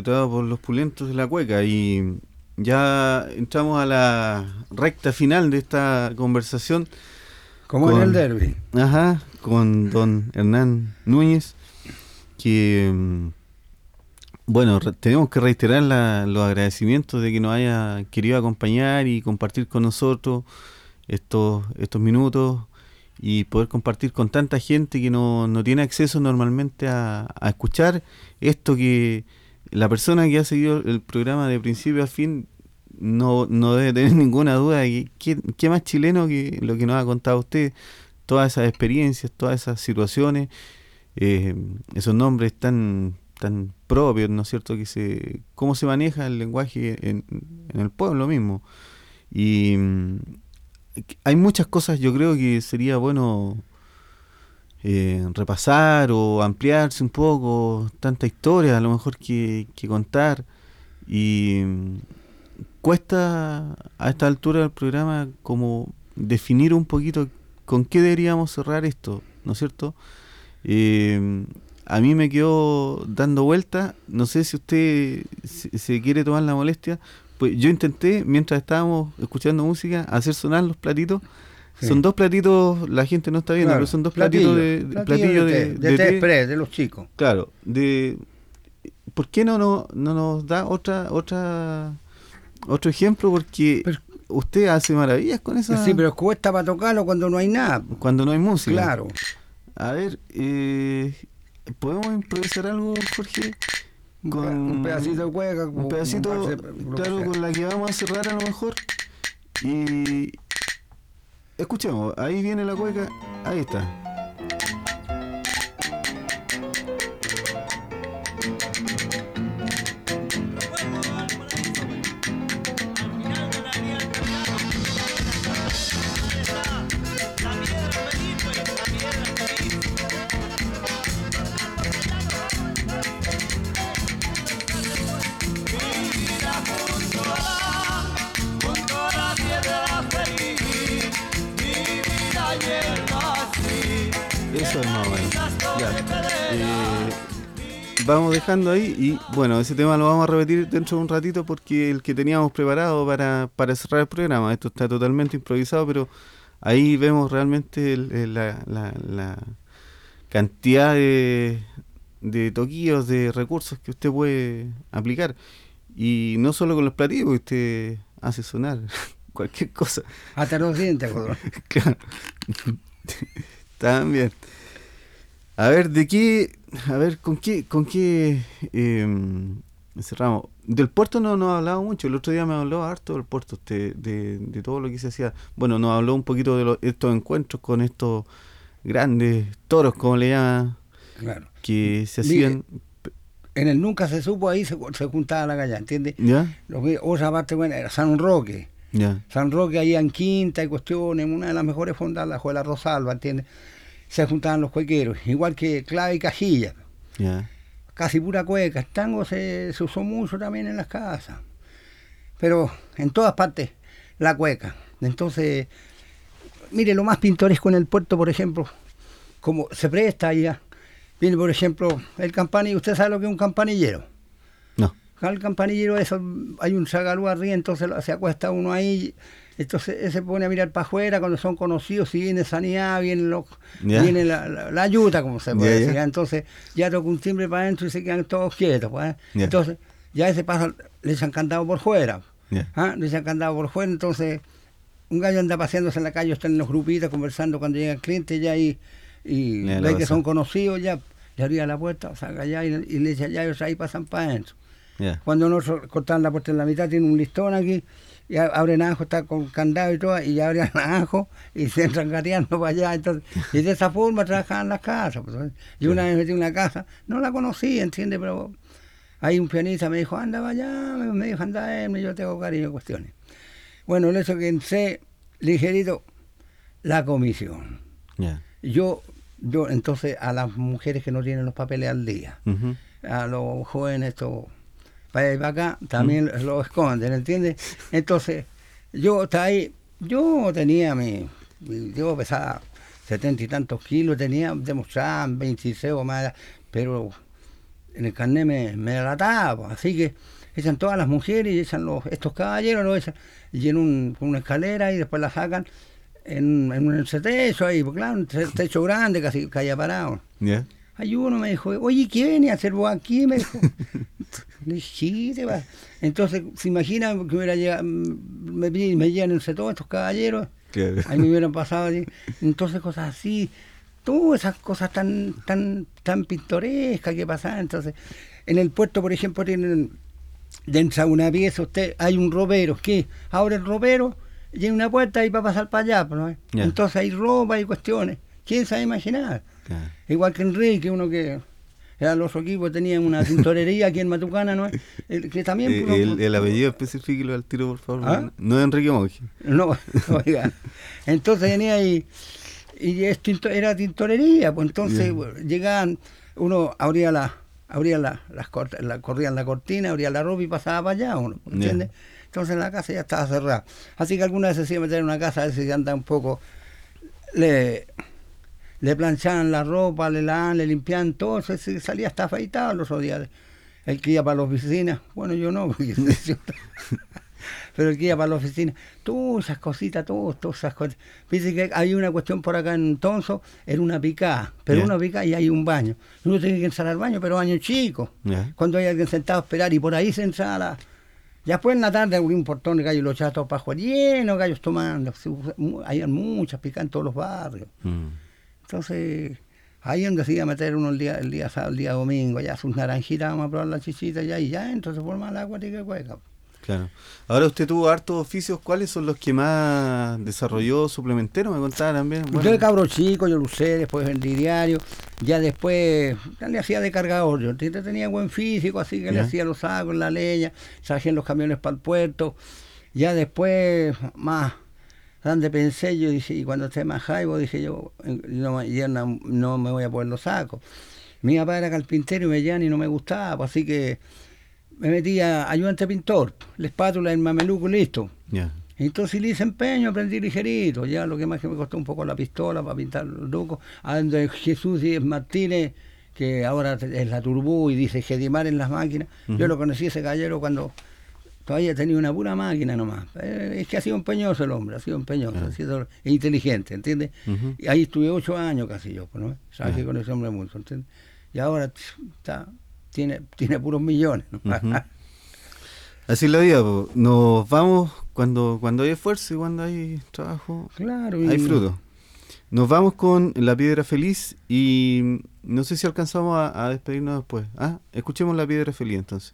Interpretado por los pulentos de la cueca y ya entramos a la recta final de esta conversación. Como Con- en el derby. Ajá, con don Hernán Núñez, que mm, bueno, tenemos que reiterar la- los agradecimientos de que nos haya querido acompañar y compartir con nosotros estos, estos minutos y poder compartir con tanta gente que no, no tiene acceso normalmente a, a escuchar esto que la persona que ha seguido el programa de principio a fin no, no debe tener ninguna duda de que qué, más chileno que lo que nos ha contado usted, todas esas experiencias, todas esas situaciones, eh, esos nombres tan tan propios, ¿no es cierto? Que se, cómo se maneja el lenguaje en, en el pueblo mismo. Y mm, hay muchas cosas, yo creo que sería bueno eh, repasar o ampliarse un poco, tanta historia a lo mejor que, contar. Y mm, cuesta a esta altura del programa como definir un poquito con qué deberíamos cerrar esto, ¿no es cierto? Eh, a mí me quedó dando vuelta, no sé si usted se quiere tomar la molestia, pues yo intenté, mientras estábamos escuchando música, hacer sonar los platitos. Sí. Son dos platitos, la gente no está viendo, Claro, pero son dos platitos de, de- platillo de, de, de de té té. express, de los chicos. Claro, de ¿por qué no, no, no nos da otra otra otro ejemplo? Porque Pero- usted hace maravillas con esa Sí, pero cuesta para tocarlo cuando no hay nada. cuando no hay música. Claro. A ver, eh, ¿podemos improvisar algo, Jorge? Con- un pedacito de cueca. Un pedacito, claro, con la que vamos a cerrar a lo mejor. Y escuchemos, ahí viene la cueca, ahí está. Dejando ahí y bueno, ese tema lo vamos a repetir dentro de un ratito porque el que teníamos preparado para, para cerrar el programa, esto está totalmente improvisado, pero ahí vemos realmente el- el- la, la- la cantidad de, de toquillos, de recursos que usted puede aplicar. Y no solo con los platillos, usted hace sonar cualquier cosa. Hasta los dientes. Claro. También. A ver, ¿de qué? A ver, ¿con qué? ¿Con qué em, cerramos? Del puerto no nos ha hablado mucho. El otro día me habló harto del puerto, usted, de, de todo lo que se hacía. Bueno, nos habló un poquito de los- estos encuentros con estos grandes toros, como le llaman, Claro. que se hacían. En el nunca se supo, ahí se, se juntaba la galla, ¿entiendes? ¿Ya? Lo que- Otra parte buena era San Roque. Ya. San Roque ahí en Quinta y cuestiones, una de las mejores fondas, la Juela Rosalba, ¿entiendes? Se juntaban los cuequeros, igual que clave y cajilla, casi pura cueca. El tango se, se usó mucho también en las casas, pero en todas partes la cueca. Entonces, mire, lo más pintoresco en el puerto, por ejemplo, como se presta allá, viene por ejemplo el campanillo, ¿usted sabe lo que es un campanillero? No. El campanillero, eso, hay un zagalú arriba, entonces se acuesta uno ahí, entonces ese se pone a mirar para afuera cuando son conocidos, si viene sanidad, viene, lo, viene la, la, la ayuda, como se puede decir. Entonces ya toca un timbre para adentro y se quedan todos quietos. pues, ¿eh? Entonces ya ese pasa, le echan candado por fuera. ¿ah? Le echan candado por fuera, entonces un gallo anda paseándose en la calle, está en los grupitos conversando cuando llega el cliente ya y, y ve que son conocidos, ya le abría la puerta, saca allá y, y le echa llaves ahí pasan para adentro. Cuando nosotros cortaban la puerta en la mitad, tiene un listón aquí, y abren ajo, está con candado y todo, y abren ajo y se entran gateando para allá. Entonces, y de esa forma trabajaban las casas. pues. Yo una vez metí una casa, no la conocí, ¿entiendes? Pero ahí un pianista me dijo, anda para allá, me, dijo, anda, yo tengo cariño, cuestiones. Bueno, el hecho que entré ligerito la comisión. Yo, yo entonces a las mujeres que no tienen los papeles al día, a los jóvenes esto para allá y para acá también lo esconden, ¿entiendes? Entonces, yo estaba ahí, yo tenía mi, mi- yo pesaba setenta y tantos kilos, tenía, demostraban 26 o más, pero en el carnet me, me relataba, así que echan todas las mujeres y echan los, estos caballeros, lo echan y en un, con una escalera y después la sacan en, en un techo ahí, porque claro, un te- techo grande, casi caía parado. Ya. Hay uno me dijo, oye, ¿qué venía a hacer vos aquí? Me dijo. Sí, te vas. Entonces, ¿se imagina que hubiera llegado, mm, me, me llévense todos estos caballeros? Claro. Ahí me hubieran pasado allí. Entonces, cosas así, todas esas cosas tan, tan, tan pintorescas que pasaban. Entonces, en el puerto, por ejemplo, tienen dentro de una pieza, usted hay un ropero, ¿qué? Ahora el ropero y hay una puerta y va a pasar para allá, pues, ¿no? Ya. Entonces hay ropa y cuestiones. ¿Quién sabe imaginar? Igual que Enrique, uno que era los equipos, tenía una tintorería aquí en Matucana, ¿no? El, que también... Eh, uno- el, el apellido específico al tiro, por favor. ¿Ah? No es Enrique Monge. No, oiga. Entonces venía ahí y es tinto- era tintorería, pues entonces llegaban, uno abría la, abría la, las cort- la, corrían la cortina, abría la ropa y pasaba para allá, uno, ¿entiendes? Entonces la casa ya estaba cerrada. Así que alguna vez se iba a meter en una casa, a veces ya anda un poco, le, le planchaban la ropa, le lavaban, le limpiaban todo, se salía hasta afeitado los otros días. El que iba para la oficina, bueno yo no, porque pero el que iba para la oficina, todas esas cositas, todas, todas esas cosas. Dice que hay una cuestión por acá en Tonso, era una picada, pero una picada y hay un baño. Uno tiene que entrar al baño, pero baño chico. Cuando hay alguien sentado a esperar y por ahí se entra la... Ya después en la tarde abrí un portón de gallos los chatos para afuera, lleno gallos tomando. Hay muchas picadas en todos los barrios. Mm. Entonces, ahí es donde se iba a meter uno el día, el día sábado, el día domingo, ya sus naranjitas, vamos a probar la chichita ya, y ya entonces se forma y que cueca. Claro. Ahora usted tuvo hartos oficios. ¿Cuáles son los que más desarrolló suplementero? Me contaba también. Yo de cabro chico, yo lo usé, después vendí diario, ya después ya le hacía de cargador, yo te- tenía buen físico, así que le hacía los sacos, la leña, traje los camiones para el puerto, ya después más grande pensé, yo dije, y cuando esté más jaibo, dije yo, no, ya no, no me voy a poner los sacos. Mi papá era carpintero y me llevan y no me gustaba, así que me metí a ayudante pintor, la espátula, el mameluco, listo. ya. Entonces le hice empeño, aprendí ligerito. Ya lo que más que me costó un poco la pistola para pintar los ducos. A donde Jesús Díez Martínez, que ahora es la Turbú y dice Gedimar en las máquinas. Yo lo conocí ese caballero cuando todavía tenía una pura máquina nomás. Eh, es que ha sido empeñoso el hombre, ha sido empeñoso, ha sido inteligente, ¿entiendes? Y ahí estuve ocho años casi yo, ¿no? Sabes Ya. que con ese hombre mucho, ¿entiendes? Y ahora está, tiene, tiene puros millones, ¿no? Así es la vida, po. nos vamos cuando, cuando hay esfuerzo y cuando hay trabajo, claro. y- hay fruto. Nos vamos con La Piedra Feliz y no sé si alcanzamos a, a despedirnos después. Ah, escuchemos La Piedra Feliz entonces.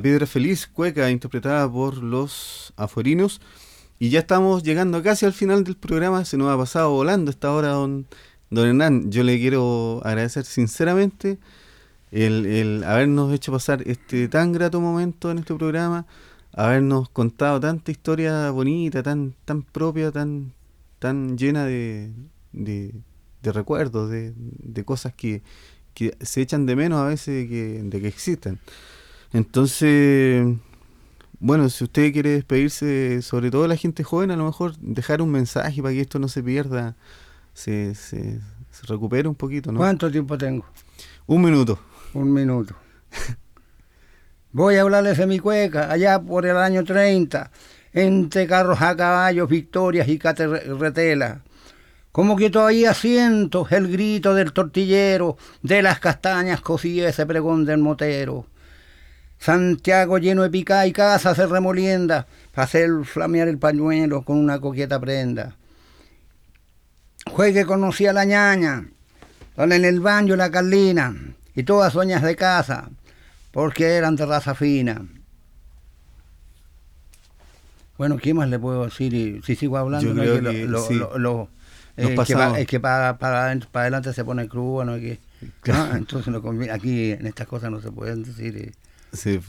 Piedra Feliz, cueca interpretada por los aforinos. Y ya estamos llegando casi al final del programa, se nos ha pasado volando esta hora, don, don Hernán. Yo le quiero agradecer sinceramente el, el habernos hecho pasar este tan grato momento en este programa, habernos contado tanta historia bonita, tan, tan propia, tan, tan llena de, de, recuerdos, de, de cosas que, que se echan de menos a veces de que, de que existen. Entonces, bueno, si usted quiere despedirse, sobre todo la gente joven, a lo mejor dejar un mensaje para que esto no se pierda, se, se, se recupere un poquito, ¿no? ¿Cuánto tiempo tengo? Un minuto. Un minuto. Voy a hablarles de mi cueca, allá por el año 30, entre carros a caballos, victorias y carretelas. Como que todavía siento el grito del tortillero, de las castañas cocidas ese pregón del motero. Santiago lleno de pica y casa se remolienda para hacer flamear el pañuelo con una coqueta prenda. Juegue conocí a la ñaña, donde en el baño la Carlina y todas dueñas de casa, porque eran de raza fina. Bueno, ¿qué más le puedo decir? Si sigo hablando, no que que lo, lo- sí. lo- lo- Nos eh, que es que para, para, para adelante se pone crudo, ¿no? Que, Claro. Entonces no conviene- aquí en estas cosas no se pueden decir. eh, Sí.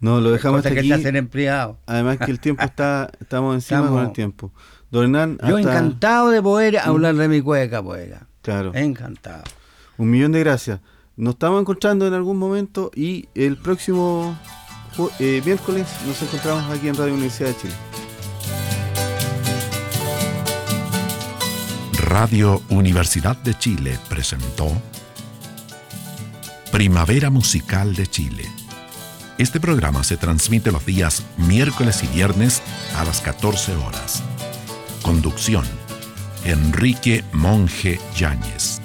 No, lo dejamos hasta que aquí. se hacen empleados. Además que el tiempo está, estamos encima Estamos- con el tiempo. Don Hernán, Yo hasta- encantado de poder hablar de mi cueca, poeta. Claro. Encantado. Un millón de gracias. Nos estamos encontrando en algún momento y el próximo eh, miércoles nos encontramos aquí en Radio Universidad de Chile. Radio Universidad de Chile presentó Primavera Musical de Chile. Este programa se transmite los días miércoles y viernes a las 14 horas. Conducción. Enrique Monje Yáñez.